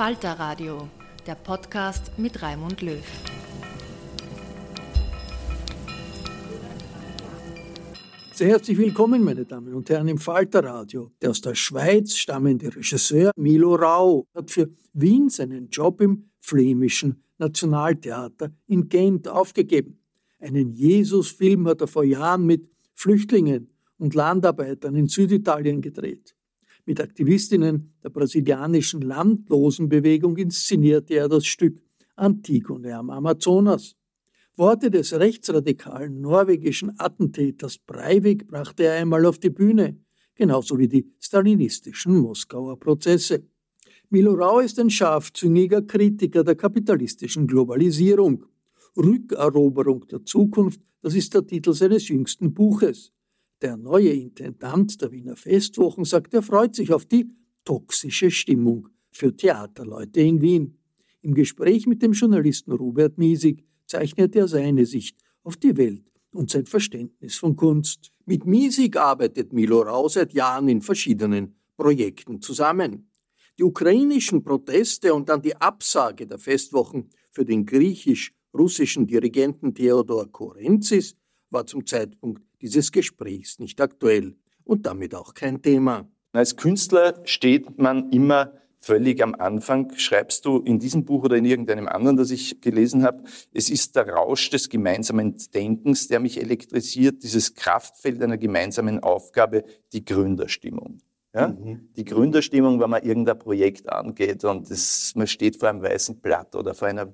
Falter Radio, der Podcast mit Raimund Löw. Sehr herzlich willkommen, meine Damen und Herren, im Falter Radio. Der aus der Schweiz stammende Regisseur Milo Rau hat für Wien seinen Job im flämischen Nationaltheater in Gent aufgegeben. Einen Jesus-Film hat er vor Jahren mit Flüchtlingen und Landarbeitern in Süditalien gedreht. Mit Aktivistinnen der brasilianischen Landlosenbewegung inszenierte er das Stück Antigone am Amazonas. Worte des rechtsradikalen norwegischen Attentäters Breivik brachte er einmal auf die Bühne, genauso wie die stalinistischen Moskauer Prozesse. Milo Rau ist ein scharfzüngiger Kritiker der kapitalistischen Globalisierung. Rückeroberung der Zukunft, das ist der Titel seines jüngsten Buches. Der neue Intendant der Wiener Festwochen sagt, er freut sich auf die toxische Stimmung für Theaterleute in Wien. Im Gespräch mit dem Journalisten Robert Miesig zeichnet er seine Sicht auf die Welt und sein Verständnis von Kunst. Mit Miesig arbeitet Milo Rau seit Jahren in verschiedenen Projekten zusammen. Die ukrainischen Proteste und dann die Absage der Festwochen für den griechisch-russischen Dirigenten Theodor Korenzis war zum Zeitpunkt dieses Gesprächs nicht aktuell und damit auch kein Thema. Als Künstler steht man immer völlig am Anfang, schreibst du in diesem Buch oder in irgendeinem anderen, das ich gelesen habe, es ist der Rausch des gemeinsamen Denkens, der mich elektrisiert, dieses Kraftfeld einer gemeinsamen Aufgabe, die Gründerstimmung. Ja? Mhm. Die Gründerstimmung, wenn man irgendein Projekt angeht und das, man steht vor einem weißen Blatt oder vor einer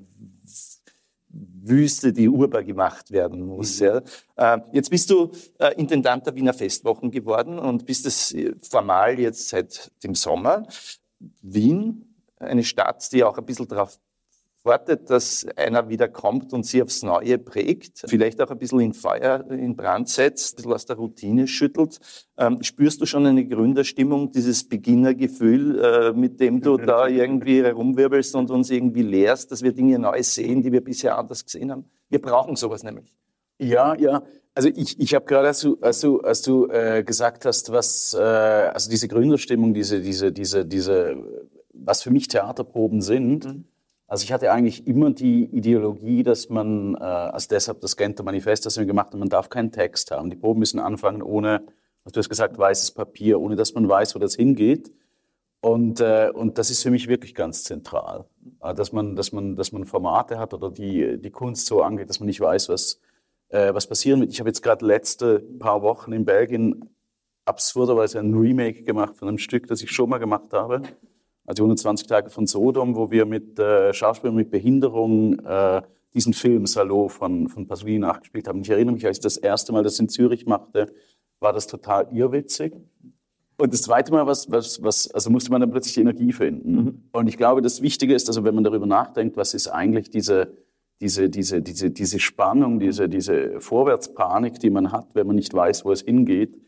Wüste, die urbar gemacht werden muss. Mhm. Ja. Äh, jetzt bist du äh, Intendant der Wiener Festwochen geworden und bist es äh, formal jetzt seit dem Sommer. Wien, eine Stadt, die auch ein bisschen darauf wartet, dass einer wieder kommt und sie aufs Neue prägt, vielleicht auch ein bisschen in Feuer, in Brand setzt, ein bisschen aus der Routine schüttelt. Ähm, spürst du schon eine Gründerstimmung, dieses Beginnergefühl, äh, mit dem du da irgendwie herumwirbelst und uns irgendwie lehrst, dass wir Dinge neu sehen, die wir bisher anders gesehen haben? Wir brauchen sowas nämlich. Ja, ja. Also ich, ich habe gerade, als du, als du, als du äh, gesagt hast, was, äh, also diese Gründerstimmung, diese, diese, diese, diese, was für mich Theaterproben sind, mhm also ich hatte eigentlich immer die Ideologie, dass man, äh, also deshalb das Genter Manifest, das wir gemacht haben, man darf keinen Text haben. Die Proben müssen anfangen ohne, was du hast gesagt, weißes Papier, ohne dass man weiß, wo das hingeht. Und, äh, und das ist für mich wirklich ganz zentral, äh, dass man, dass man, dass man Formate hat oder die, die Kunst so angeht, dass man nicht weiß, was, was passieren wird. Ich habe jetzt gerade letzte paar Wochen in Belgien absurderweise ein Remake gemacht von einem Stück, das ich schon mal gemacht habe. Also 120 Tage von Sodom, wo wir mit äh, Schauspielern mit Behinderung äh, diesen Film Salo von, von Pasolini nachgespielt haben. Ich erinnere mich, als ich das erste Mal das in Zürich machte, war das total irrwitzig. Und das zweite Mal, was, was, was, also musste man dann plötzlich Energie finden. Mhm. Und ich glaube, das Wichtige ist, also wenn man darüber nachdenkt, was ist eigentlich diese, diese, diese, diese, diese Spannung, diese, diese Vorwärtspanik, die man hat, wenn man nicht weiß, wo es hingeht.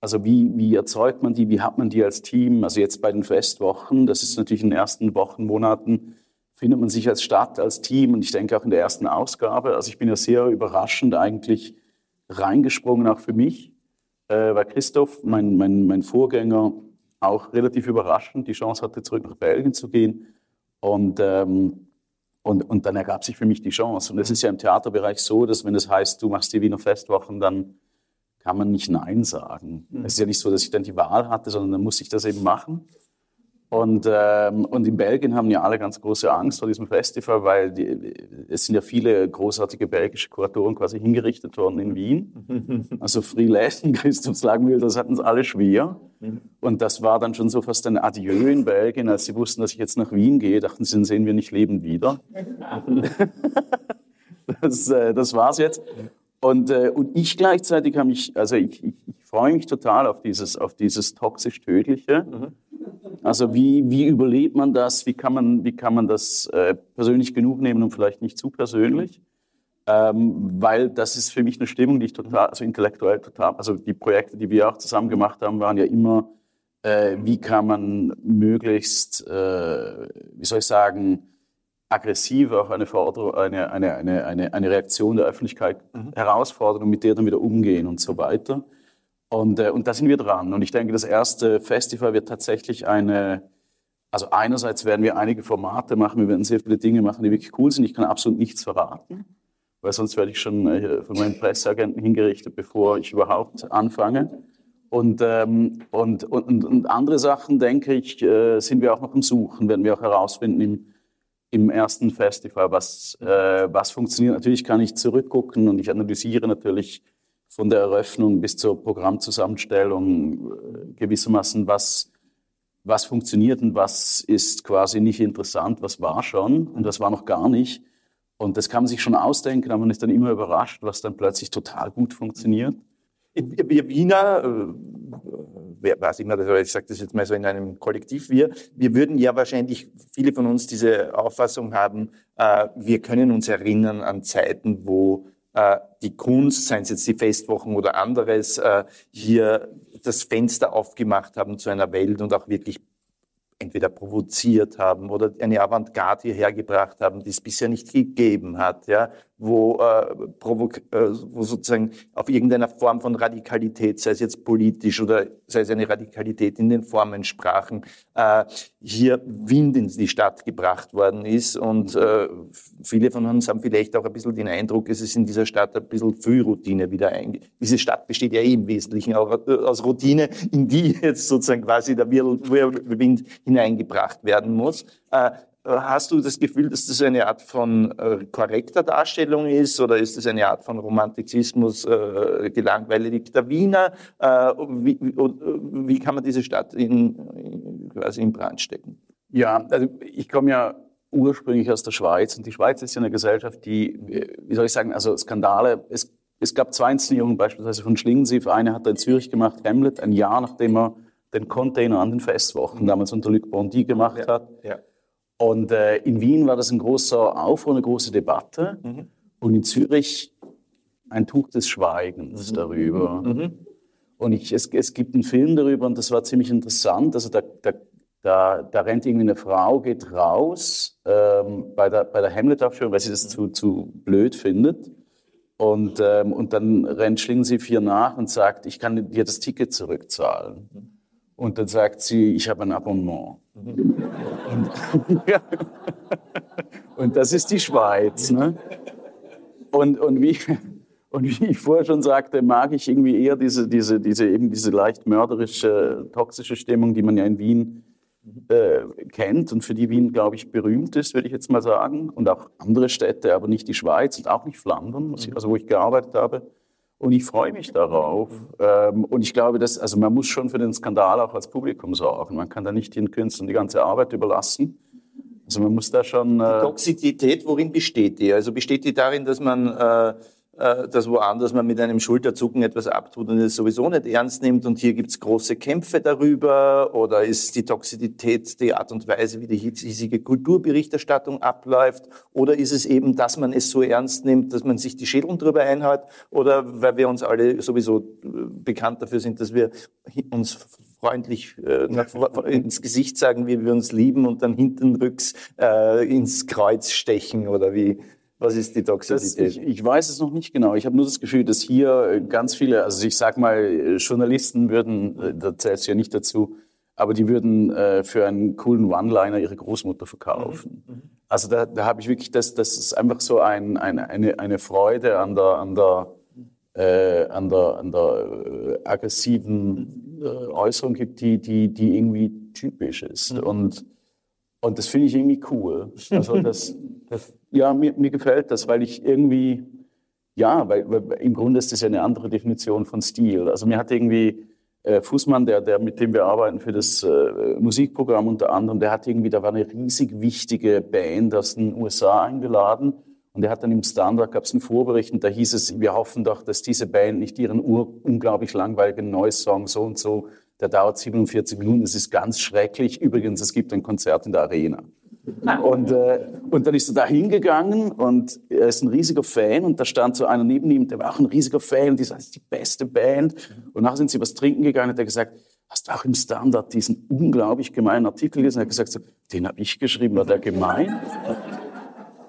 Also wie, wie erzeugt man die, wie hat man die als Team? Also jetzt bei den Festwochen, das ist natürlich in den ersten Wochen, Monaten, findet man sich als Stadt, als Team und ich denke auch in der ersten Ausgabe. Also ich bin ja sehr überraschend eigentlich reingesprungen, auch für mich, äh, weil Christoph, mein, mein, mein Vorgänger, auch relativ überraschend die Chance hatte, zurück nach Belgien zu gehen. Und ähm, und, und dann ergab sich für mich die Chance. Und es ist ja im Theaterbereich so, dass wenn es heißt, du machst die Wiener Festwochen, dann kann man nicht Nein sagen. Mhm. Es ist ja nicht so, dass ich dann die Wahl hatte, sondern dann muss ich das eben machen. Und, ähm, und in Belgien haben ja alle ganz große Angst vor diesem Festival, weil die, es sind ja viele großartige belgische Kuratoren quasi hingerichtet worden in Wien. Also Friedlächen, Christoph Slagmühl, das hatten es alle schwer. Und das war dann schon so fast ein Adieu in Belgien, als sie wussten, dass ich jetzt nach Wien gehe, dachten sie, dann sehen wir nicht lebend wieder. das, äh, das war's jetzt. Und, äh, und ich gleichzeitig habe mich, also ich, ich, ich freue mich total auf dieses, auf dieses toxisch-tödliche. Mhm. Also wie, wie überlebt man das? Wie kann man, wie kann man das äh, persönlich genug nehmen und vielleicht nicht zu persönlich? Ähm, weil das ist für mich eine Stimmung, die ich total, also intellektuell total, also die Projekte, die wir auch zusammen gemacht haben, waren ja immer, äh, wie kann man möglichst, äh, wie soll ich sagen, aggressiv auch eine, Forderung, eine, eine, eine, eine, eine Reaktion der Öffentlichkeit mhm. herausfordern und mit der dann wieder umgehen und so weiter. Und, äh, und da sind wir dran. Und ich denke, das erste Festival wird tatsächlich eine, also einerseits werden wir einige Formate machen, wir werden sehr viele Dinge machen, die wirklich cool sind. Ich kann absolut nichts verraten, weil sonst werde ich schon äh, von meinen Presseagenten hingerichtet, bevor ich überhaupt anfange. Und, ähm, und, und, und andere Sachen, denke ich, äh, sind wir auch noch am Suchen, werden wir auch herausfinden im, im ersten Festival, was, äh, was funktioniert. Natürlich kann ich zurückgucken und ich analysiere natürlich von der Eröffnung bis zur Programmzusammenstellung äh, gewissermaßen, was, was funktioniert und was ist quasi nicht interessant, was war schon und was war noch gar nicht. Und das kann man sich schon ausdenken, aber man ist dann immer überrascht, was dann plötzlich total gut funktioniert. Wiener, äh, wer immer, ich sage das jetzt mal so in einem Kollektiv, wir, wir würden ja wahrscheinlich, viele von uns diese Auffassung haben, äh, wir können uns erinnern an Zeiten, wo äh, die Kunst, seien es jetzt die Festwochen oder anderes, äh, hier das Fenster aufgemacht haben zu einer Welt und auch wirklich entweder provoziert haben oder eine Avantgarde hierher gebracht haben, die es bisher nicht gegeben hat, ja, wo, äh, provok äh, wo sozusagen auf irgendeiner Form von Radikalität, sei es jetzt politisch oder sei es eine Radikalität in den Formensprachen, äh, hier Wind in die Stadt gebracht worden ist. Und äh, viele von uns haben vielleicht auch ein bisschen den Eindruck, es ist in dieser Stadt ein bisschen viel Routine wieder einge... Diese Stadt besteht ja eh im Wesentlichen auch äh, aus Routine, in die jetzt sozusagen quasi der Wirbelwind hineingebracht werden muss. Äh, Hast du das Gefühl, dass das eine Art von äh, korrekter Darstellung ist oder ist es eine Art von Romantizismus, äh, gelangweiligter Wiener? Äh, wie, wie, wie, kann man diese Stadt in, in, quasi in Brand stecken? Ja, also ich komme ja ursprünglich aus der Schweiz und die Schweiz ist ja eine Gesellschaft, die, wie soll ich sagen, also Skandale, es, es gab zwei Inszenierungen beispielsweise von Schlingensief, eine hat er in Zürich gemacht, Hamlet, ein Jahr nachdem er den Container an den Festwochen damals unter Luc Bondy gemacht ja, hat. Ja. Und äh, in Wien war das ein großer Aufruhr, eine große Debatte. Mhm. Und in Zürich ein Tuch des Schweigens mhm. darüber. Mhm. Und ich, es, es, gibt einen Film darüber und das war ziemlich interessant. Also da, da, da, da rennt irgendwie eine Frau, geht raus ähm, bei der, bei der Hamlet-Aufführung, weil sie das zu, zu blöd findet. Und, ähm, und dann rennt Schlingensief ihr nach und sagt, ich kann dir das Ticket zurückzahlen. Mhm. Und dann sagt sie, ich habe ein Abonnement. Und, ja. und, das ist die Schweiz. Ne? Und, und, wie, und wie ich vorher schon sagte, mag ich irgendwie eher diese, diese, diese, eben diese leicht mörderische, toxische Stimmung, die man ja in Wien äh, kennt und für die Wien, glaube ich, berühmt ist, würde ich jetzt mal sagen. Und auch andere Städte, aber nicht die Schweiz und auch nicht Flandern, ich, also wo ich gearbeitet habe. Und ich freue mich darauf. Ähm, und ich glaube, dass, also man muss schon für den Skandal auch als Publikum sorgen. Man kann da nicht den Künstlern die ganze Arbeit überlassen. Also man muss da schon. Äh die Toxizität, worin besteht die? Also besteht die darin, dass man äh, dass woanders man mit einem Schulterzucken etwas abtut und es sowieso nicht ernst nimmt und hier gibt es große Kämpfe darüber oder ist die Toxizität die Art und Weise, wie die hiesige Kulturberichterstattung abläuft oder ist es eben, dass man es so ernst nimmt, dass man sich die Schädel drüber einhaut oder weil wir uns alle sowieso äh, bekannt dafür sind, dass wir uns freundlich äh, ins Gesicht sagen, wie wir uns lieben und dann hintenrücks äh, ins Kreuz stechen oder wie was ist die Toxizität? Das, ich, ich, weiß es noch nicht genau. Ich habe nur das Gefühl, dass hier ganz viele, also ich sag mal, Journalisten würden, äh, da zählt es ja nicht dazu, aber die würden äh, für einen coolen One-Liner ihre Großmutter verkaufen. Mhm. mhm. Also da, da habe ich wirklich, das, das ist einfach so ein, ein, eine, eine Freude an der, an der, äh, an der, an der äh, aggressiven äh, Äußerung gibt, die, die, die irgendwie typisch ist. Mhm. Und, und das finde ich irgendwie cool. Also das, das ja, mir, mir gefällt das, weil ich irgendwie, ja, weil, weil, im Grunde ist das ja eine andere Definition von Stil. Also mir hat irgendwie äh, Fußmann, der, der, mit dem wir arbeiten für das äh, Musikprogramm unter anderem, der hat irgendwie, da war eine riesig wichtige Band aus den USA eingeladen. Und er hat dann im Standard, gab es einen Vorbericht und da hieß es, wir hoffen doch, dass diese Band nicht ihren unglaublich langweiligen neues Song so und so, der dauert 47 Minuten, das ist ganz schrecklich. Übrigens, es gibt ein Konzert in der Arena. Und, äh, und dann ist er da hingegangen und er ist ein riesiger Fan und da stand so einer neben ihm, der war auch ein riesiger Fan und die sagt, das ist die beste Band. Und nachher sind sie was trinken gegangen und hat er gesagt, hast du auch im Standard diesen unglaublich gemeinen Artikel gelesen? Er hat gesagt, so, den habe ich geschrieben, war der gemein?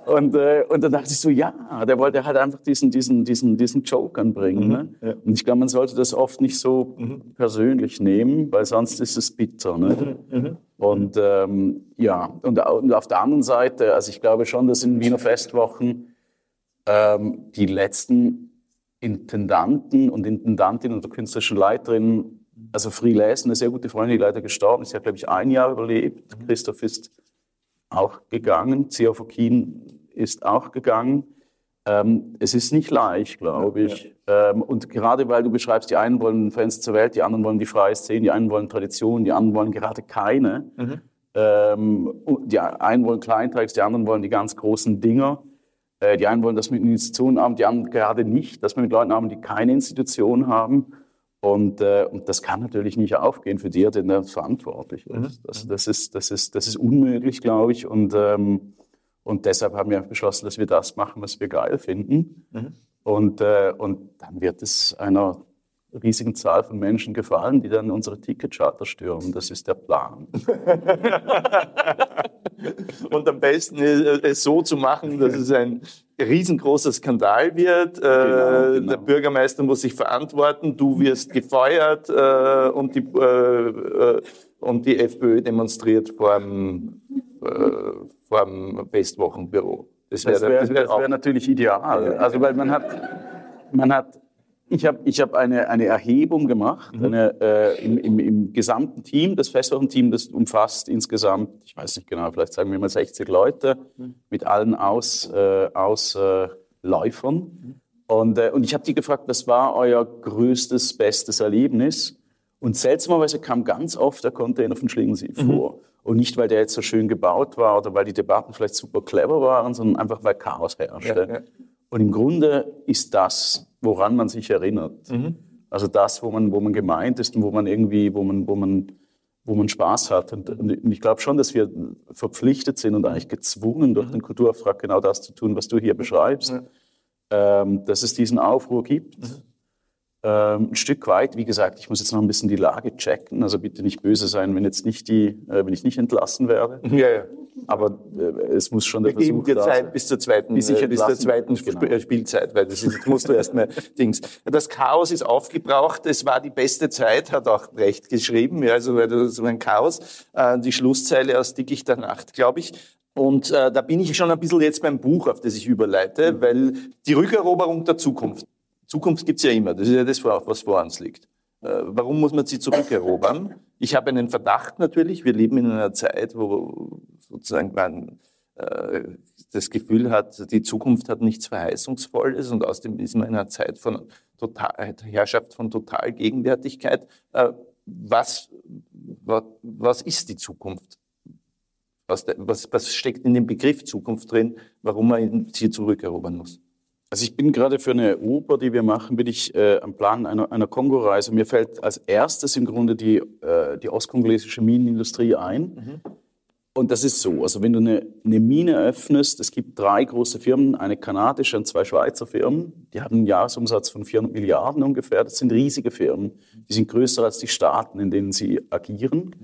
Und, äh, und dann dachte ich so, ja, der wollte halt einfach diesen, diesen, diesen, diesen Joke anbringen. Mhm, ne? ja. Und ich glaube, man sollte das oft nicht so mhm. persönlich nehmen, weil sonst ist es bitter. Ne? Mhm, mhm. und ähm, ja, und, und, auf der anderen Seite, also ich glaube schon, dass in Wiener Festwochen ähm, die letzten Intendanten und Intendantinnen oder künstlerischen Leiterinnen, also Free Les, eine sehr gute Freundin, die leider gestorben ist, sie hat, glaube ich, ein Jahr überlebt. Mhm. Christoph ist auch gegangen. Zia Fokin ist auch gegangen. Ähm, es ist nicht leicht, glaube ich. Ja. Ähm, und gerade weil du beschreibst, die einen wollen Fans zur Welt, die anderen wollen die freie Szene, die einen wollen Tradition, die anderen wollen gerade keine. Mhm. Ähm, die einen wollen Kleinteils, die anderen wollen die ganz großen Dinger. Äh, die einen wollen das mit Institutionen haben, die anderen gerade nicht, dass wir mit Leuten haben, die keine Institution haben. Und, äh, und das kann natürlich nicht aufgehen für die, der verantwortlich ist. Mhm. Das, das, ist, das, ist, das ist unmöglich, glaube ich. Und ähm, und deshalb haben wir beschlossen, dass wir das machen, was wir geil finden. Mhm. Und, äh, und dann wird es einer riesigen Zahl von Menschen gefallen, die dann unsere Ticketcharter stürmen. Das ist der Plan. und am besten es so zu machen, dass es ein riesengroßer Skandal wird. Äh, genau, genau. Der Bürgermeister muss sich verantworten, du wirst gefeuert äh, und, die, äh, und die FPÖ demonstriert vor dem vor dem Festwochenbüro. Das wäre wär, wär, wär natürlich ideal. Also weil man hat, man hat ich habe ich hab eine, eine Erhebung gemacht mhm. eine, äh, im, im, im, gesamten Team. Das Festwochenteam, das umfasst insgesamt, ich weiß nicht genau, vielleicht sagen wir mal 60 Leute mhm. mit allen Aus, äh, Ausläufern. Mhm. Und, äh, und ich habe die gefragt, was war euer größtes, bestes Erlebnis? Und seltsamerweise kam ganz oft der Container von Schlingensief mhm. vor. Und nicht, weil der jetzt so schön gebaut war oder weil die Debatten vielleicht super clever waren, sondern einfach, weil Chaos herrschte. Ja, ja. Und im Grunde ist das, woran man sich erinnert. Mhm. Also das, wo man, wo man gemeint ist und wo man irgendwie, wo man, wo man, wo man Spaß hat. Und, und ich glaube schon, dass wir verpflichtet sind und eigentlich gezwungen durch mhm. den Kulturauftrag genau das zu tun, was du hier beschreibst. Ja. Ähm, dass es diesen Aufruhr gibt. Mhm. Ähm, ein Stück weit, wie gesagt, ich muss jetzt noch ein bisschen die Lage checken. Also bitte nicht böse sein, wenn jetzt nicht die, äh, wenn ich nicht entlassen werde. Ja, ja. Aber äh, es muss schon der Wir Versuch geben dir Zeit bis zur zweiten, bis, ich äh, bis zur zweiten genau. Spielzeit, weil das ist, jetzt musst du erstmal Dings. Das Chaos ist aufgebraucht. Es war die beste Zeit, hat auch Brecht geschrieben. Ja, also das war ein Chaos. Die Schlusszeile aus Dickichter Nacht, glaube ich. Und äh, da bin ich schon ein bisschen jetzt beim Buch, auf das ich überleite, mhm. weil die Rückeroberung der Zukunft. Zukunft gibt's ja immer, das ist ja das, was vor uns liegt. Äh, warum muss man sie zurückerobern? Ich habe einen Verdacht natürlich. Wir leben in einer Zeit, wo sozusagen man äh, das Gefühl hat, die Zukunft hat nichts Verheißungsvolles und außerdem ist man in einer Zeit von Total, Herrschaft von Totalgegenwärtigkeit. Äh, was, was, was ist die Zukunft? Was, was, was steckt in dem Begriff Zukunft drin, warum man sie zurückerobern muss? Also ich bin gerade für eine Oper, die wir machen, bin ich äh, am Plan einer, einer Kongo-Reise. Mir fällt als erstes im Grunde die, äh, die ostkongolesische Minenindustrie ein. Mhm. Und das ist so, also wenn du eine, eine, Mine öffnest, es gibt drei große Firmen, eine kanadische und zwei Schweizer Firmen, die haben einen Jahresumsatz von 400 Milliarden ungefähr. Das sind riesige Firmen, die sind größer als die Staaten, in denen sie agieren.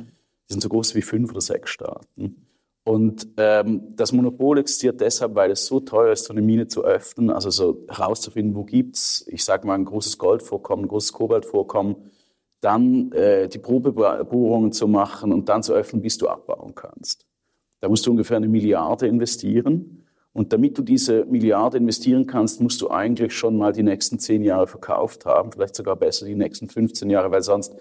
Die sind so groß wie fünf oder sechs Staaten. Und ähm, das Monopol existiert deshalb, weil es so teuer ist, so eine Mine zu öffnen, also so herauszufinden, wo gibt's, ich sage mal, ein großes Goldvorkommen, ein großes Kobaltvorkommen, dann äh, die Probebohrungen zu machen und dann zu öffnen, bis du abbauen kannst. Da musst du ungefähr eine Milliarde investieren. Und damit du diese Milliarde investieren kannst, musst du eigentlich schon mal die nächsten zehn Jahre verkauft haben, vielleicht sogar besser die nächsten 15 Jahre, weil sonst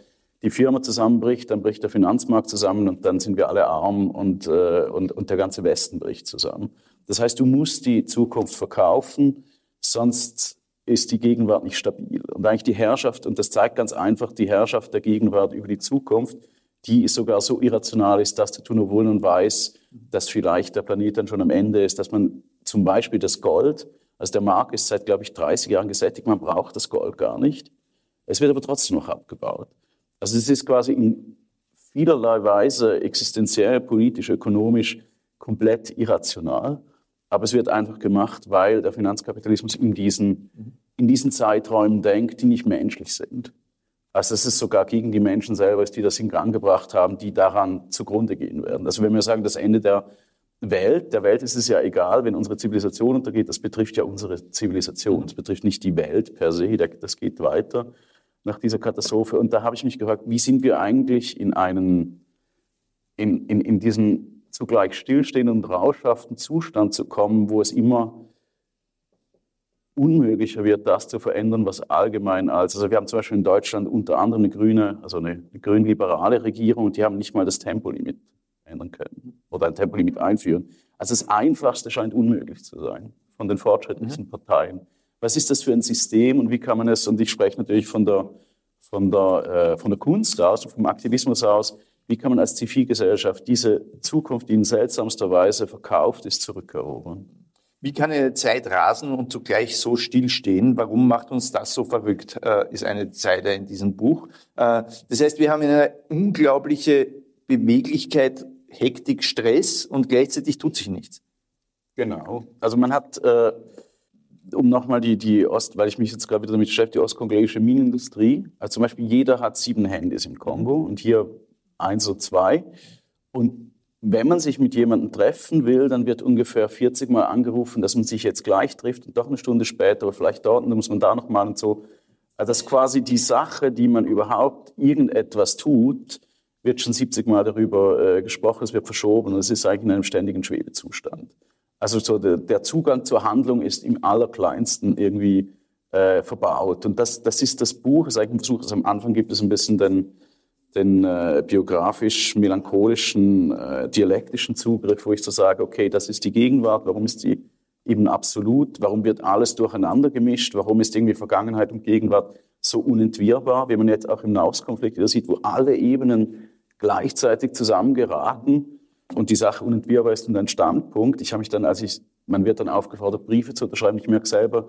die Firma zusammenbricht, dann bricht der Finanzmarkt zusammen und dann sind wir alle arm und, äh, und, und der ganze Westen bricht zusammen. Das heißt, du musst die Zukunft verkaufen, sonst ist die Gegenwart nicht stabil. Und eigentlich die Herrschaft, und das zeigt ganz einfach die Herrschaft der Gegenwart über die Zukunft, die sogar so irrational ist, das zu tun, obwohl man weiß, dass vielleicht der Planet dann schon am Ende ist, dass man zum Beispiel das Gold, also der Markt ist seit, glaube ich, 30 Jahren gesättigt, man braucht das Gold gar nicht. Es wird aber trotzdem noch abgebaut. Also es ist quasi in vielerlei Weise existenziell, politisch, ökonomisch komplett irrational. Aber es wird einfach gemacht, weil der Finanzkapitalismus in diesen, in diesen Zeiträumen denkt, die nicht menschlich sind. Also dass es sogar gegen die Menschen selber ist, die das in Gang gebracht haben, die daran zugrunde gehen werden. Also wenn wir sagen, das Ende der Welt, der Welt ist es ja egal, wenn unsere Zivilisation untergeht, das betrifft ja unsere Zivilisation, das betrifft nicht die Welt per se, das geht weiter nach dieser Katastrophe. Und da habe ich mich gefragt, wie sind wir eigentlich in einen, in, in, in diesen zugleich stillstehenden und rauschhaften Zustand zu kommen, wo es immer unmöglicher wird, das zu verändern, was allgemein als, also wir haben zum Beispiel in Deutschland unter anderem eine grüne, also eine, eine grün-liberale Regierung und die haben nicht mal das Tempolimit ändern können oder ein Tempolimit einführen. Also das Einfachste scheint unmöglich zu sein von den fortschrittlichen mhm. Parteien was ist das für ein System und wie kann man es, und ich spreche natürlich von der, von der, äh, von der Kunst aus und vom Aktivismus aus, wie kann man als Zivilgesellschaft diese Zukunft, die in seltsamster Weise verkauft ist, zurückerobern? Wie kann eine Zeit rasen und zugleich so stillstehen? Warum macht uns das so verrückt, äh, ist eine Zeile in diesem Buch. Äh, das heißt, wir haben eine unglaubliche Beweglichkeit, Hektik, Stress und gleichzeitig tut sich nichts. Genau. Also man hat äh, um nochmal die, die Ost, weil ich mich jetzt gerade wieder damit beschäftige, die ostkongolesische Minenindustrie. Also zum Beispiel jeder hat sieben Handys im Kongo und hier eins oder zwei. Und wenn man sich mit jemandem treffen will, dann wird ungefähr 40 Mal angerufen, dass man sich jetzt gleich trifft und doch eine Stunde später, aber vielleicht dort und dann muss man da nochmal und so. Also das ist quasi die Sache, die man überhaupt irgendetwas tut, wird schon 70 Mal darüber äh, gesprochen, es wird verschoben und es ist eigentlich in einem ständigen Schwebezustand. Also so der, der Zugang zur Handlung ist im allerkleinsten irgendwie äh, verbaut. Und das, das ist das Buch, das ist eigentlich ein Versuch, also am Anfang gibt es ein bisschen den, den äh, biografisch-melancholischen, äh, dialektischen Zugriff, wo ich so sage, okay, das ist die Gegenwart, warum ist sie eben absolut, warum wird alles durcheinander gemischt, warum ist irgendwie Vergangenheit und Gegenwart so unentwirrbar, wie man jetzt auch im Nahostkonflikt wieder sieht, wo alle Ebenen gleichzeitig zusammengeraten und die Sache unentwirrbar ist und ein Standpunkt. Ich habe mich dann, als ich, man wird dann aufgefordert, Briefe zu unterschreiben, ich merke selber,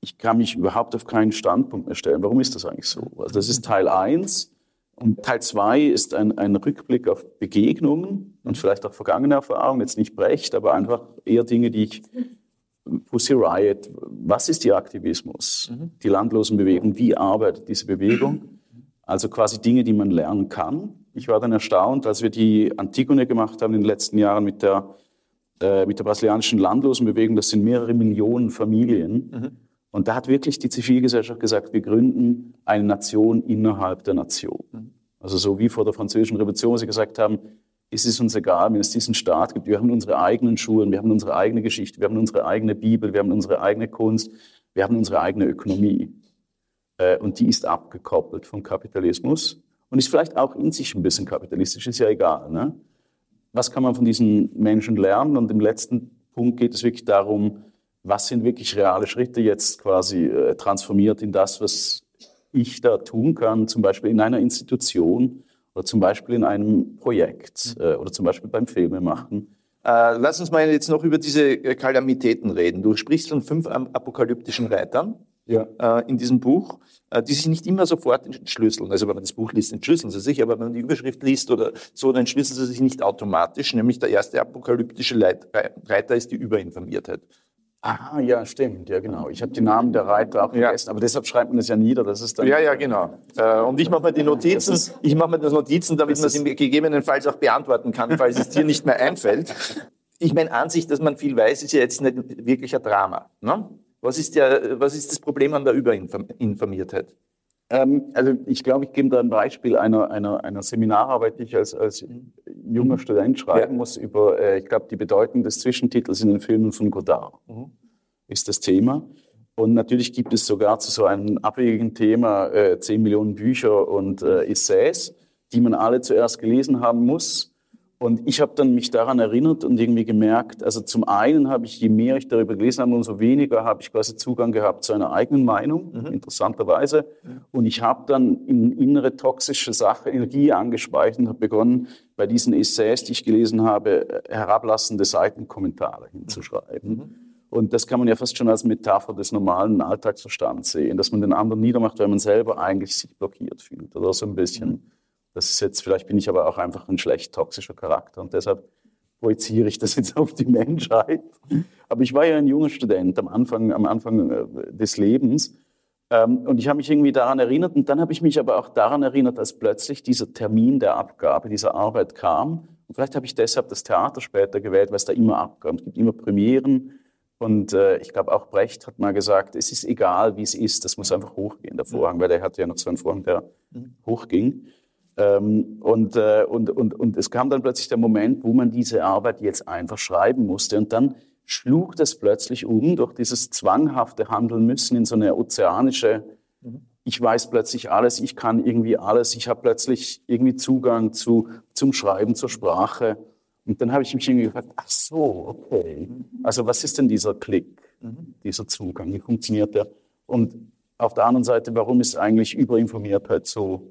ich kann mich überhaupt auf keinen Standpunkt mehr stellen. Warum ist das eigentlich so? Also das ist Teil 1 und Teil 2 ist ein, ein Rückblick auf Begegnungen und vielleicht auch vergangene Erfahrungen, jetzt nicht Brecht, aber einfach eher Dinge, die ich Pussy Riot, was ist die Aktivismus, mhm. die Landlosenbewegung, wie arbeitet diese Bewegung? Also quasi Dinge, die man lernen kann ich war dann erstaunt, als wir die Antigone gemacht haben in den letzten Jahren mit der, äh, mit der brasilianischen Landlosenbewegung. Das sind mehrere Millionen Familien. Mhm. Und da hat wirklich die Zivilgesellschaft gesagt, wir gründen eine Nation innerhalb der Nation. Mhm. Also so wie vor der französischen Revolution, wo sie gesagt haben, es ist uns egal, wenn es diesen Staat gibt. Wir haben unsere eigenen Schulen, wir haben unsere eigene Geschichte, wir haben unsere eigene Bibel, wir haben unsere eigene Kunst, wir haben unsere eigene Ökonomie. äh, und die ist abgekoppelt vom Kapitalismus und ist vielleicht auch in sich ein bisschen kapitalistisch, ist ja egal. Ne? Was kann man von diesen Menschen lernen? Und im letzten Punkt geht es wirklich darum, was sind wirklich reale Schritte jetzt quasi äh, transformiert in das, was ich da tun kann, zum Beispiel in einer Institution oder zum Beispiel in einem Projekt äh, oder zum Beispiel beim Filmemachen. Äh, lass uns mal jetzt noch über diese äh, Kalamitäten reden. Du sprichst von fünf apokalyptischen Reitern ja. äh, in diesem Buch, äh, die sich nicht immer sofort entschlüsseln. Also wenn man das Buch liest, entschlüsseln sie sich, aber wenn man die Überschrift liest oder so, dann entschlüsseln sie sich nicht automatisch. Nämlich der erste apokalyptische Leit Reiter ist die Überinformiertheit. Ah, ja, stimmt, ja, genau. Ich habe die Namen der Reiter auch vergessen, ja. aber deshalb schreibt man das ja nieder. Das ist dann ja, ja, genau. Äh, und ich mache mir die Notizen, ich mache mir das Notizen, damit man es gegebenenfalls auch beantworten kann, falls es dir nicht mehr einfällt. Ich meine, an sich, dass man viel weiß, ist ja jetzt nicht wirklich ein Drama. Ne? Was, ist der, was ist das Problem an der Überinformiertheit? Ähm, also ich glaube, ich gebe da ein Beispiel einer, einer, einer Seminararbeit, die ich als, als junger mhm. Student schreiben ja. muss, über, äh, ich glaube, die Bedeutung des Zwischentitels in den Filmen von Godard mhm. ist das Thema. Und natürlich gibt es sogar zu so einem abwegigen Thema äh, 10 Millionen Bücher und äh, Essays, die man alle zuerst gelesen haben muss. Und ich habe dann mich daran erinnert und irgendwie gemerkt, also zum einen habe ich, je mehr ich darüber gelesen habe, umso weniger habe ich quasi Zugang gehabt zu einer eigenen Meinung, mhm. interessanterweise. Und ich habe dann in innere toxische Sache Energie angespeichert und habe begonnen, bei diesen Essays, die ich gelesen habe, herablassende Seitenkommentare hinzuschreiben. Mhm. Und das kann man ja fast schon als Metapher des normalen Alltagsverstands sehen, dass man den anderen niedermacht, weil man selber eigentlich sich blockiert fühlt oder so ein bisschen. Das ist jetzt, vielleicht bin ich aber auch einfach ein schlecht toxischer Charakter und deshalb projiziere ich das jetzt auf die Menschheit. Aber ich war ja ein junger Student am Anfang, am Anfang äh, des Lebens ähm, und ich habe mich irgendwie daran erinnert und dann habe ich mich aber auch daran erinnert, als plötzlich dieser Termin der Abgabe dieser Arbeit kam. Und vielleicht habe ich deshalb das Theater später gewählt, weil es da immer abgab. Es gibt immer Premieren. Und äh, ich glaube, auch Brecht hat mal gesagt, es ist egal, wie es ist, das muss einfach hochgehen, der Vorhang, weil der hatte ja noch so einen Vorhang, der mhm. hochging. Ähm, und, äh, und, und, und es kam dann plötzlich der Moment, wo man diese Arbeit jetzt einfach schreiben musste. Und dann schlug das plötzlich um durch dieses zwanghafte Handeln müssen in so eine ozeanische, mhm. ich weiß plötzlich alles, ich kann irgendwie alles, ich habe plötzlich irgendwie Zugang zu, zum Schreiben, zur Sprache. Und dann habe ich mich irgendwie gefragt, ach so, okay. Also was ist denn dieser Klick, mhm. dieser Zugang, wie funktioniert der? Und auf der anderen Seite, warum ist eigentlich Überinformiertheit so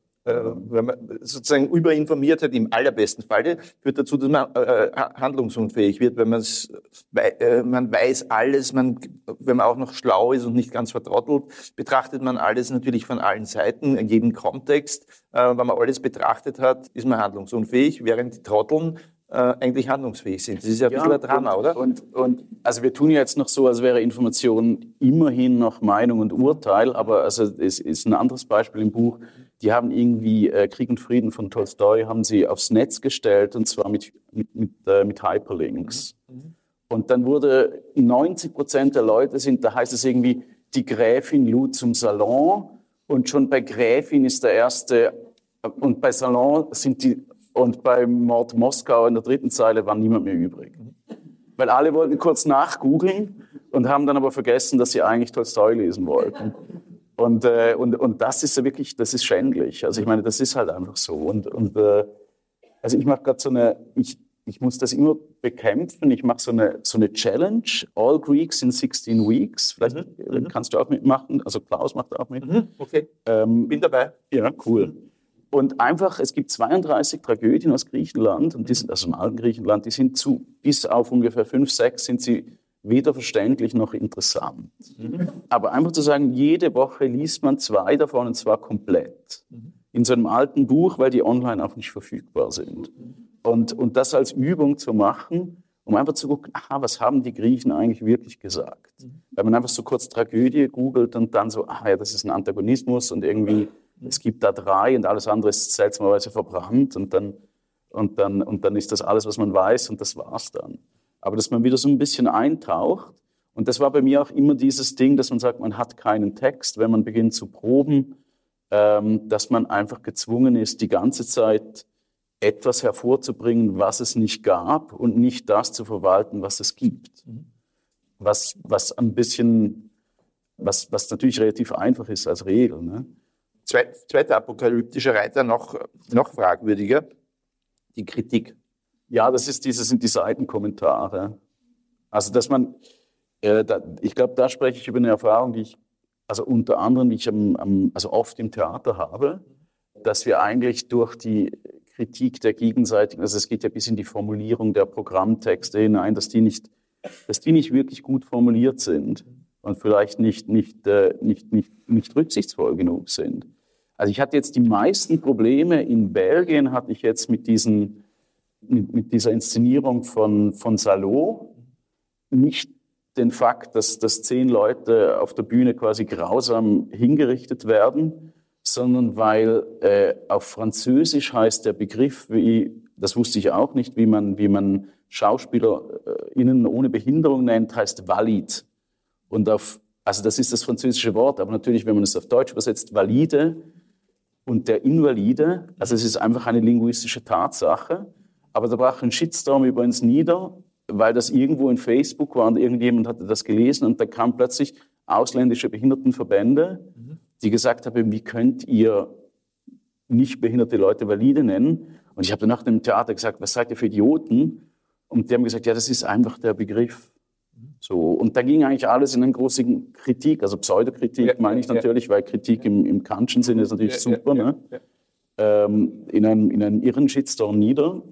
Äh, wenn man sozusagen Überinformiertheit im allerbesten Falle führt dazu, dass man äh, handlungsunfähig wird, wenn man äh, man weiß alles, man, wenn man auch noch schlau ist und nicht ganz vertrottelt, betrachtet man alles natürlich von allen Seiten, in jedem Kontext. Äh, wenn man alles betrachtet hat, ist man handlungsunfähig, während die Trotteln äh, eigentlich handlungsfähig sind. Das ist ja ein ja, bisschen ein Drama, und, oder? Und, und also wir tun jetzt noch so, als wäre Information immerhin noch Meinung und Urteil, aber also es ist ein anderes Beispiel im Buch die haben irgendwie äh, Krieg und Frieden von Tolstoi haben sie aufs Netz gestellt und zwar mit, mit, mit, äh, mit Hyperlinks. Mhm. Und dann wurde 90 Prozent der Leute sind, da heißt es irgendwie, die Gräfin lud zum Salon und schon bei Gräfin ist der erste und bei Salon sind die und bei Mord Moskau in der dritten Zeile war niemand mehr übrig. Weil alle wollten kurz nachgoogeln und haben dann aber vergessen, dass sie eigentlich Tolstoi lesen wollten. Und, äh, und, und das ist ja wirklich, das ist schändlich. Also ich meine, das ist halt einfach so. Und, und äh, also ich mache gerade so eine, ich, ich muss das immer bekämpfen. Ich mache so eine, so eine Challenge, All Greeks in 16 Weeks. Vielleicht mhm. mhm. kannst du auch mitmachen. Also Klaus macht auch mit. Mhm. Okay, ähm, bin dabei. Ja, cool. Mhm. Und einfach, es gibt 32 Tragödien aus Griechenland, und die sind aus dem alten Griechenland, die sind zu, bis auf ungefähr 5, 6 sind sie weder verständlich noch interessant. Mhm. Aber einfach zu sagen, jede Woche liest man zwei davon und zwar komplett. Mhm. In so einem alten Buch, weil die online auch nicht verfügbar sind. Und, und das als Übung zu machen, um einfach zu gucken, aha, was haben die Griechen eigentlich wirklich gesagt? Mhm. Wenn man einfach so kurz Tragödie googelt und dann so, ah ja, das ist ein Antagonismus und irgendwie, mhm. es gibt da drei und alles andere ist seltsamerweise verbrannt und dann, und dann, und dann ist das alles, was man weiß und das war's dann. Aber dass man wieder so ein bisschen eintaucht und das war bei mir auch immer dieses Ding, dass man sagt, man hat keinen Text, wenn man beginnt zu proben, ähm, dass man einfach gezwungen ist, die ganze Zeit etwas hervorzubringen, was es nicht gab und nicht das zu verwalten, was es gibt. Mhm. Was, was ein bisschen, was, was natürlich relativ einfach ist als Regel. Ne? Zweiter apokalyptischer Reiter, noch, noch fragwürdiger, die Kritik. Ja, das ist diese, sind die Seitenkommentare. Also, dass man, äh, da, ich glaube, da spreche ich über eine Erfahrung, die ich, also unter anderem, die ich am, am, also oft im Theater habe, dass wir eigentlich durch die Kritik der gegenseitigen, also es geht ja bis in die Formulierung der Programmtexte hinein, dass die nicht, dass die nicht wirklich gut formuliert sind und vielleicht nicht, nicht, äh, nicht, nicht, nicht rücksichtsvoll genug sind. Also ich hatte jetzt die meisten Probleme in Belgien, hatte ich jetzt mit, diesen, mit, mit dieser Inszenierung von, von Salot, nicht den Fakt, dass, dass zehn Leute auf der Bühne quasi grausam hingerichtet werden, sondern weil äh, auf Französisch heißt der Begriff, wie, das wusste ich auch nicht, wie man, wie man SchauspielerInnen ohne Behinderung nennt, heißt valid. Und auf, also das ist das französische Wort, aber natürlich, wenn man es auf Deutsch übersetzt, valide und der Invalide, also es ist einfach eine linguistische Tatsache. Aber da brach ein Shitstorm über uns nieder, weil das irgendwo in Facebook war und irgendjemand hatte das gelesen und da kam plötzlich ausländische Behindertenverbände die gesagt haben, wie könnt ihr nicht behinderte Leute valide nennen? Und ich habe nach dem Theater gesagt, was seid ihr für Idioten? Und die haben gesagt, ja, das ist einfach der Begriff. So, und da ging eigentlich alles in eine große Kritik, also Pseudokritik ja, meine ich ja, natürlich, ja. weil Kritik im, im Kantschen Sinne ist natürlich super, ne? Ähm, in, einen, in einen irren Shitstorm nieder.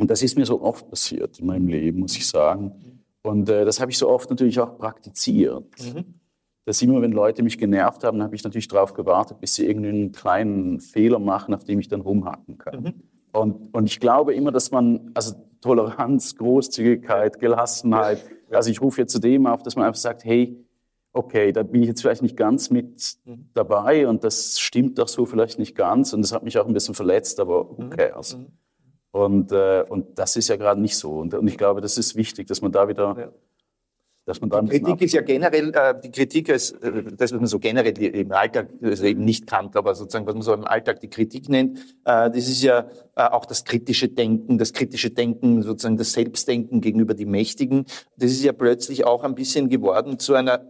Und das ist mir so oft passiert in meinem Leben, muss ich sagen. Und äh, das habe ich so oft natürlich auch praktiziert. Mhm dass immer, wenn Leute mich genervt haben, habe ich natürlich darauf gewartet, bis sie irgendeinen kleinen Fehler machen, auf dem ich dann rumhacken kann. Mhm. Und, und ich glaube immer, dass man, also Toleranz, Großzügigkeit, Gelassenheit, also ich rufe jetzt zu dem auf, dass man einfach sagt, hey, okay, da bin ich jetzt vielleicht nicht ganz mit mhm. dabei und das stimmt doch so vielleicht nicht ganz und das hat mich auch ein bisschen verletzt, aber who mhm. cares? Mhm. Und, äh, und das ist ja gerade nicht so. Und, und ich glaube, das ist wichtig, dass man da wieder ja dass man da die Kritik ist ja generell, äh, die Kritik ist, äh, das, was man so generell im Alltag also eben nicht kannt, aber sozusagen, was man so im Alltag die Kritik nennt, äh, das ist ja äh, auch das kritische Denken, das kritische Denken, sozusagen das Selbstdenken gegenüber die Mächtigen. Das ist ja plötzlich auch ein bisschen geworden zu einer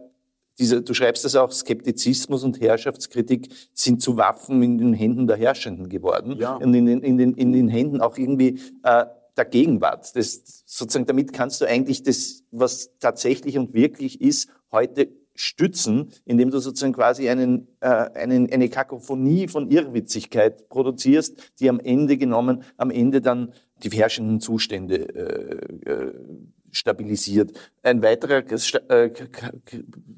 diese, du schreibst das auch, Skeptizismus und Herrschaftskritik sind zu Waffen in den Händen der Herrschenden geworden ja. und in den, in, den, in den Händen auch irgendwie äh, der Gegenwart. Das, sozusagen damit kannst du eigentlich das, was tatsächlich und wirklich ist, heute stützen, indem du sozusagen quasi einen, äh, einen, eine Kakophonie von Irrwitzigkeit produzierst, die am Ende genommen, am Ende dann die herrschenden Zustände äh, äh, stabilisiert. Ein weiterer äh,